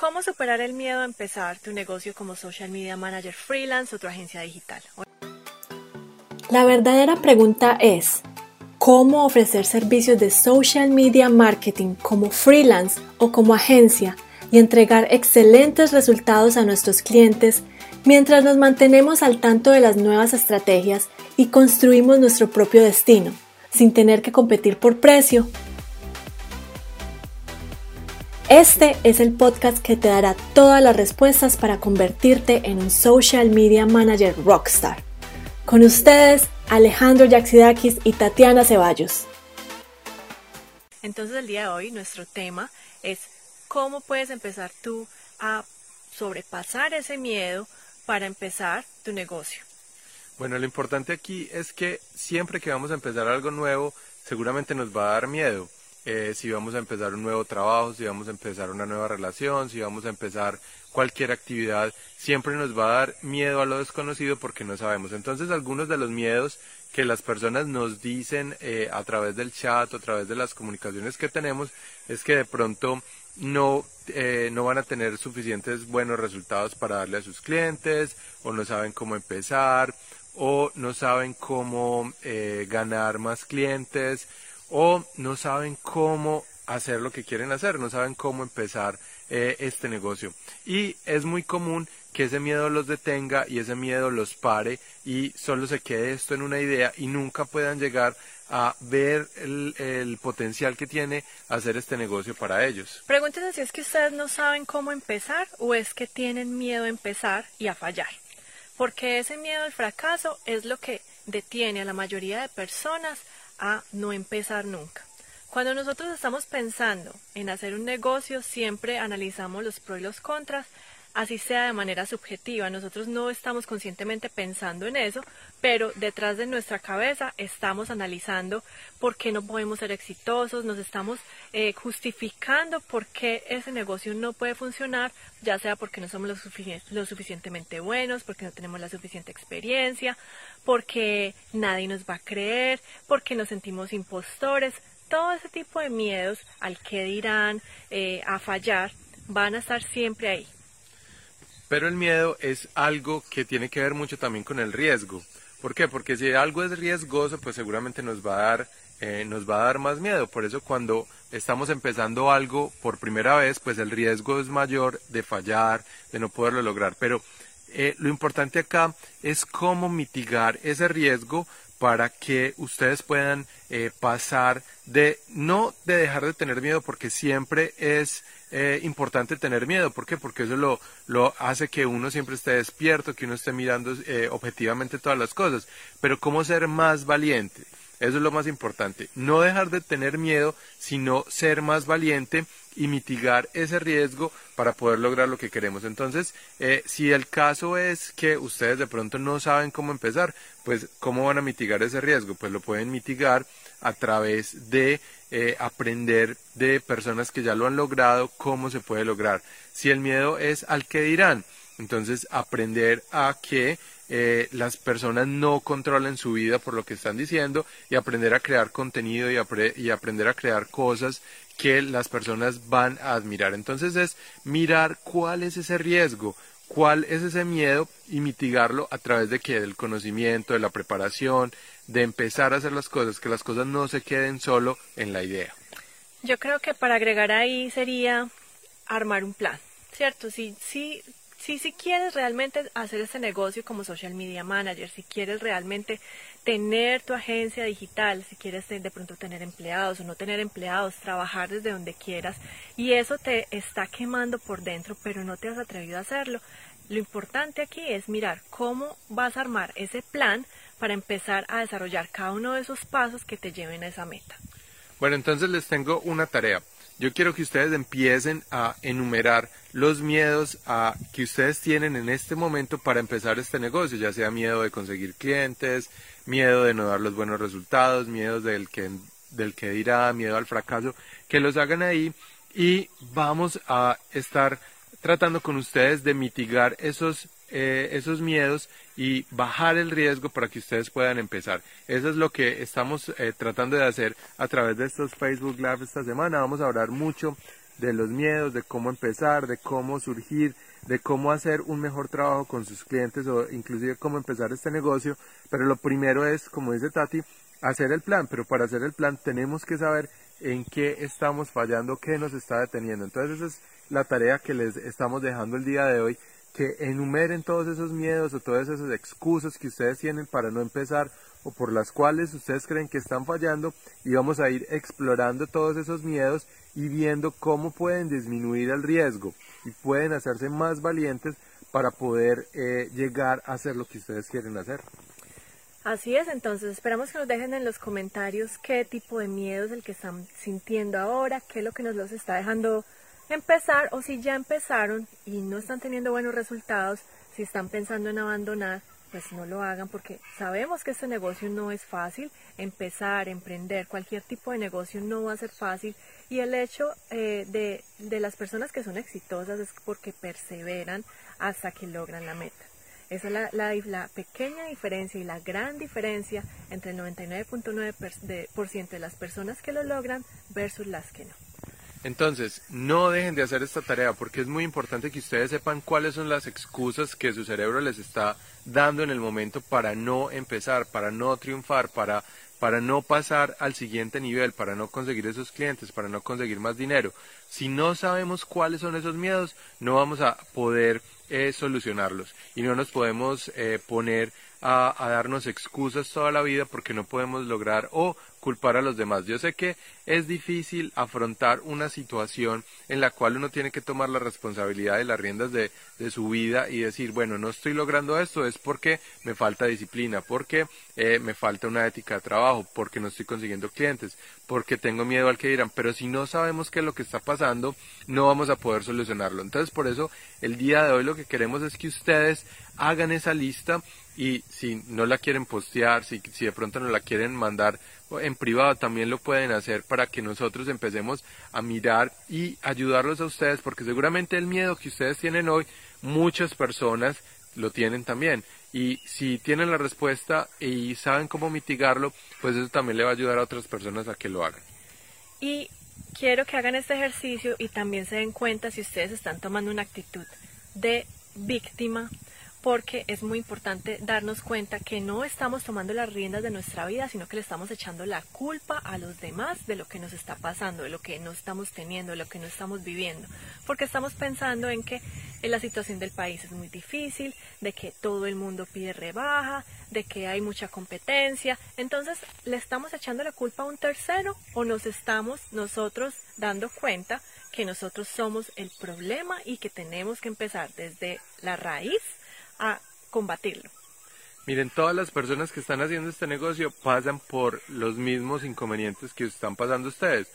¿Cómo superar el miedo a empezar tu negocio como social media manager freelance o tu agencia digital? La verdadera pregunta es, ¿cómo ofrecer servicios de social media marketing como freelance o como agencia y entregar excelentes resultados a nuestros clientes mientras nos mantenemos al tanto de las nuevas estrategias y construimos nuestro propio destino, sin tener que competir por precio este es el podcast que te dará todas las respuestas para convertirte en un social media manager rockstar. Con ustedes, Alejandro Yaxidakis y Tatiana Ceballos. Entonces el día de hoy nuestro tema es cómo puedes empezar tú a sobrepasar ese miedo para empezar tu negocio. Bueno, lo importante aquí es que siempre que vamos a empezar algo nuevo, seguramente nos va a dar miedo eh, si vamos a empezar un nuevo trabajo, si vamos a empezar una nueva relación, si vamos a empezar cualquier actividad, siempre nos va a dar miedo a lo desconocido porque no sabemos. Entonces, algunos de los miedos que las personas nos dicen eh, a través del chat a través de las comunicaciones que tenemos es que de pronto no, eh, no van a tener suficientes buenos resultados para darle a sus clientes o no saben cómo empezar o no saben cómo ganar más clientes o no saben cómo hacer lo que quieren hacer, no saben cómo empezar eh, este negocio. Y es muy común que ese miedo los detenga y ese miedo los pare y solo se quede esto en una idea y nunca puedan llegar a ver el, potencial que tiene hacer este negocio para ellos. Pregúntense si es que ustedes no saben cómo empezar o es que tienen miedo a empezar y a fallar. Porque ese miedo al fracaso es lo que detiene a la mayoría de personas a no empezar nunca. Cuando nosotros estamos pensando en hacer un negocio, siempre analizamos los pros y los contras, así sea de manera subjetiva. Nosotros no estamos conscientemente pensando en eso, pero detrás de nuestra cabeza estamos analizando por qué no podemos ser exitosos, nos estamos eh, justificando por qué ese negocio no puede funcionar, ya sea porque no somos lo, suficientemente buenos, porque no tenemos la suficiente experiencia, porque nadie nos va a creer, porque nos sentimos impostores, todo ese tipo de miedos al que dirán, eh, a fallar, van a estar siempre ahí. Pero el miedo es algo que tiene que ver mucho también con el riesgo. ¿Por qué? Porque si algo es riesgoso, pues seguramente nos va a dar, eh, nos va a dar más miedo. Por eso cuando estamos empezando algo por primera vez, pues el riesgo es mayor de fallar, de no poderlo lograr. Pero eh, lo importante acá es cómo mitigar ese riesgo para que ustedes puedan eh, pasar de no de dejar de tener miedo porque siempre es eh, importante tener miedo. ¿Por qué? Porque eso lo, lo hace que uno siempre esté despierto, que uno esté mirando objetivamente todas las cosas. Pero cómo ser más valiente. Eso es lo más importante. No dejar de tener miedo, sino ser más valiente y mitigar ese riesgo para poder lograr lo que queremos. Entonces, eh, si el caso es que ustedes de pronto no saben cómo empezar, pues ¿cómo van a mitigar ese riesgo? Pues lo pueden mitigar a través de eh, aprender de personas que ya lo han logrado, cómo se puede lograr. Si el miedo es al que dirán, entonces aprender a que eh, las personas no controlen su vida por lo que están diciendo y aprender a crear contenido y, y aprender a crear cosas que las personas van a admirar. Entonces es mirar cuál es ese riesgo, cuál es ese miedo y mitigarlo a través de que del conocimiento, de la preparación, de empezar a hacer las cosas, que las cosas no se queden solo en la idea. Yo creo que para agregar ahí sería armar un plan, ¿cierto? Si, si si, si quieres realmente hacer este negocio como social media manager, si quieres realmente tener tu agencia digital, si quieres de pronto tener empleados o no tener empleados, trabajar desde donde quieras y eso te está quemando por dentro, pero no te has atrevido a hacerlo, lo importante aquí es mirar cómo vas a armar ese plan para empezar a desarrollar cada uno de esos pasos que te lleven a esa meta. Bueno, entonces les tengo una tarea. Yo quiero que ustedes empiecen a enumerar los miedos que ustedes tienen en este momento para empezar este negocio, ya sea miedo de conseguir clientes, miedo de no dar los buenos resultados, miedo del que, del que dirá, miedo al fracaso, que los hagan ahí. Y vamos a estar tratando con ustedes de mitigar esos eh, esos miedos y bajar el riesgo para que ustedes puedan empezar. Eso es lo que estamos eh, tratando de hacer a través de estos Facebook Live esta semana. Vamos a hablar mucho de los miedos, de cómo empezar, de cómo surgir, de cómo hacer un mejor trabajo con sus clientes o inclusive cómo empezar este negocio. Pero lo primero es, como dice Tati, hacer el plan. Pero para hacer el plan tenemos que saber en qué estamos fallando, qué nos está deteniendo. Entonces esa es la tarea que les estamos dejando el día de hoy, que enumeren todos esos miedos o todas esas excusas que ustedes tienen para no empezar o por las cuales ustedes creen que están fallando y vamos a ir explorando todos esos miedos y viendo cómo pueden disminuir el riesgo y pueden hacerse más valientes para poder eh, llegar a hacer lo que ustedes quieren hacer. Así es, entonces esperamos que nos dejen en los comentarios qué tipo de miedo es el que están sintiendo ahora, qué es lo que nos los está dejando empezar o si ya empezaron y no están teniendo buenos resultados, si están pensando en abandonar, pues no lo hagan porque sabemos que este negocio no es fácil, empezar, emprender, cualquier tipo de negocio no va a ser fácil y el hecho eh, de, de las personas que son exitosas es porque perseveran hasta que logran la meta. Esa es la, la, la, pequeña diferencia y la gran diferencia entre el 99.9% de las personas que lo logran versus las que no. Entonces, no dejen de hacer esta tarea porque es muy importante que ustedes sepan cuáles son las excusas que su cerebro les está dando en el momento para no empezar, para no triunfar, para, para no pasar al siguiente nivel, para no conseguir esos clientes, para no conseguir más dinero. Si no sabemos cuáles son esos miedos, no vamos a poder eh, solucionarlos y no nos podemos eh, poner a, a, darnos excusas toda la vida porque no podemos lograr o culpar a los demás. Yo sé que es difícil afrontar una situación en la cual uno tiene que tomar la responsabilidad de las riendas de, su vida y decir, bueno, no estoy logrando esto, es porque me falta disciplina, porque eh, me falta una ética de trabajo, porque no estoy consiguiendo clientes, porque tengo miedo al que dirán, pero si no sabemos qué es lo que está pasando, no vamos a poder solucionarlo. Entonces, por eso, el día de hoy lo que queremos es que ustedes hagan esa lista y si no la quieren postear, si, si de pronto no la quieren mandar en privado, también lo pueden hacer para que nosotros empecemos a mirar y ayudarlos a ustedes, porque seguramente el miedo que ustedes tienen hoy, muchas personas lo tienen también. Y si tienen la respuesta y saben cómo mitigarlo, pues eso también le va a ayudar a otras personas a que lo hagan. Y quiero que hagan este ejercicio y también se den cuenta si ustedes están tomando una actitud de víctima porque es muy importante darnos cuenta que no estamos tomando las riendas de nuestra vida, sino que le estamos echando la culpa a los demás de lo que nos está pasando, de lo que no estamos teniendo, de lo que no estamos viviendo, porque estamos pensando en que la situación del país es muy difícil, de que todo el mundo pide rebaja, de que hay mucha competencia, entonces le estamos echando la culpa a un tercero o nos estamos nosotros dando cuenta que nosotros somos el problema y que tenemos que empezar desde la raíz a combatirlo. Miren, todas las personas que están haciendo este negocio pasan por los mismos inconvenientes que están pasando ustedes.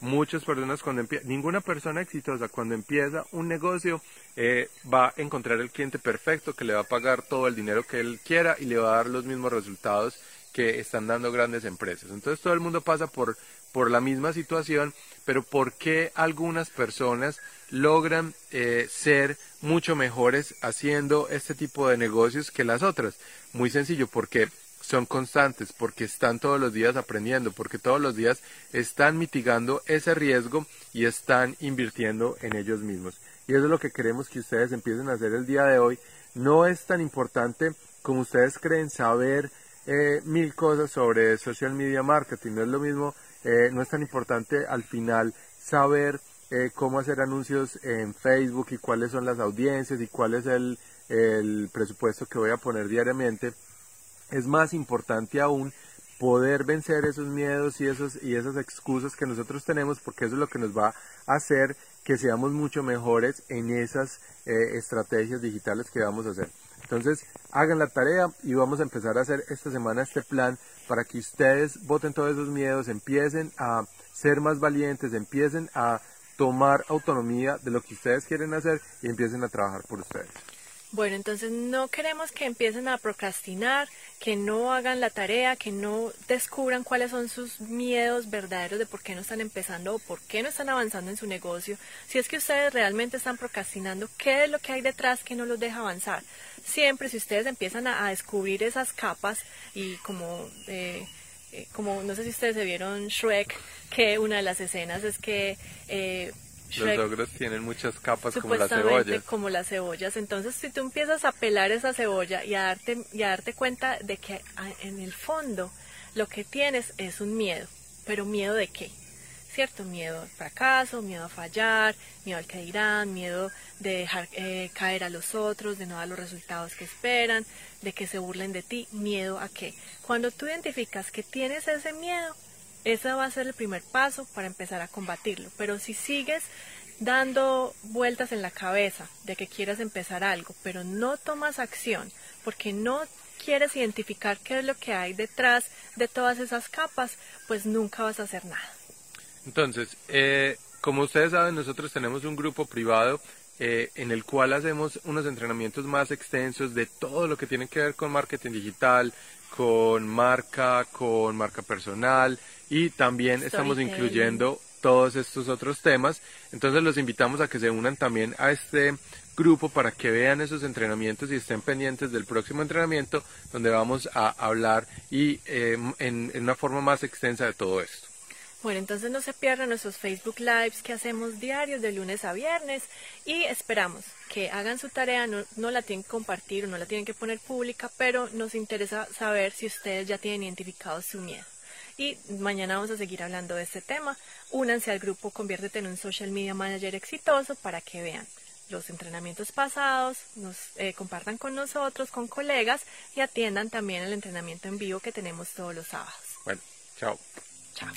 Muchas personas cuando empieza, ninguna persona exitosa cuando empieza un negocio eh, va a encontrar el cliente perfecto que le va a pagar todo el dinero que él quiera y le va a dar los mismos resultados que están dando grandes empresas. Entonces todo el mundo pasa por, por la misma situación, pero ¿por qué algunas personas logran eh, ser mucho mejores haciendo este tipo de negocios que las otras. Muy sencillo, porque son constantes, porque están todos los días aprendiendo, porque todos los días están mitigando ese riesgo y están invirtiendo en ellos mismos. Y eso es lo que queremos que ustedes empiecen a hacer el día de hoy. No es tan importante como ustedes creen saber eh, mil cosas sobre social media marketing. No es lo mismo, eh, no es tan importante al final saber eh, cómo hacer anuncios en Facebook y cuáles son las audiencias y cuál es el, presupuesto que voy a poner diariamente, es más importante aún poder vencer esos miedos y, esos, y esas excusas que nosotros tenemos porque eso es lo que nos va a hacer que seamos mucho mejores en esas eh, estrategias digitales que vamos a hacer. Entonces, hagan la tarea y vamos a empezar a hacer esta semana este plan para que ustedes voten todos esos miedos, empiecen a ser más valientes, empiecen a tomar autonomía de lo que ustedes quieren hacer y empiecen a trabajar por ustedes. Bueno, entonces no queremos que empiecen a procrastinar, que no hagan la tarea, que no descubran cuáles son sus miedos verdaderos de por qué no están empezando o por qué no están avanzando en su negocio. Si es que ustedes realmente están procrastinando, ¿qué es lo que hay detrás que no los deja avanzar? Siempre si ustedes empiezan a, descubrir esas capas y como... Eh, eh, como no sé si ustedes se vieron Shrek, que una de las escenas es que eh, los ogros tienen muchas capas como las cebollas. como las cebollas. Entonces, si tú empiezas a pelar esa cebolla y a darte, y a darte cuenta de que en el fondo lo que tienes es un miedo. ¿Pero miedo de qué? ¿Cierto? Miedo al fracaso, miedo a fallar, miedo al que dirán, miedo de dejar eh, caer a los otros, de no dar los resultados que esperan, de que se burlen de ti. ¿Miedo a qué? Cuando tú identificas que tienes ese miedo, ese va a ser el primer paso para empezar a combatirlo. Pero si sigues dando vueltas en la cabeza de que quieres empezar algo, pero no tomas acción porque no quieres identificar qué es lo que hay detrás de todas esas capas, pues nunca vas a hacer nada. Entonces, eh, como ustedes saben, nosotros tenemos un grupo privado eh, en el cual hacemos unos entrenamientos más extensos de todo lo que tiene que ver con marketing digital, con marca, con marca personal y también estamos incluyendo todos estos otros temas. Entonces los invitamos a que se unan también a este grupo para que vean esos entrenamientos y estén pendientes del próximo entrenamiento donde vamos a hablar y eh, en, en una forma más extensa de todo esto. Bueno, entonces no se pierdan nuestros Facebook Lives que hacemos diarios de lunes a viernes y esperamos que hagan su tarea, no, no la tienen que compartir o no la tienen que poner pública, pero nos interesa saber si ustedes ya tienen identificado su miedo. Y mañana vamos a seguir hablando de este tema. Únanse al grupo Conviértete en un Social Media Manager exitoso para que vean los entrenamientos pasados, nos eh, compartan con nosotros, con colegas y atiendan también el entrenamiento en vivo que tenemos todos los sábados. Bueno, chao. Chao.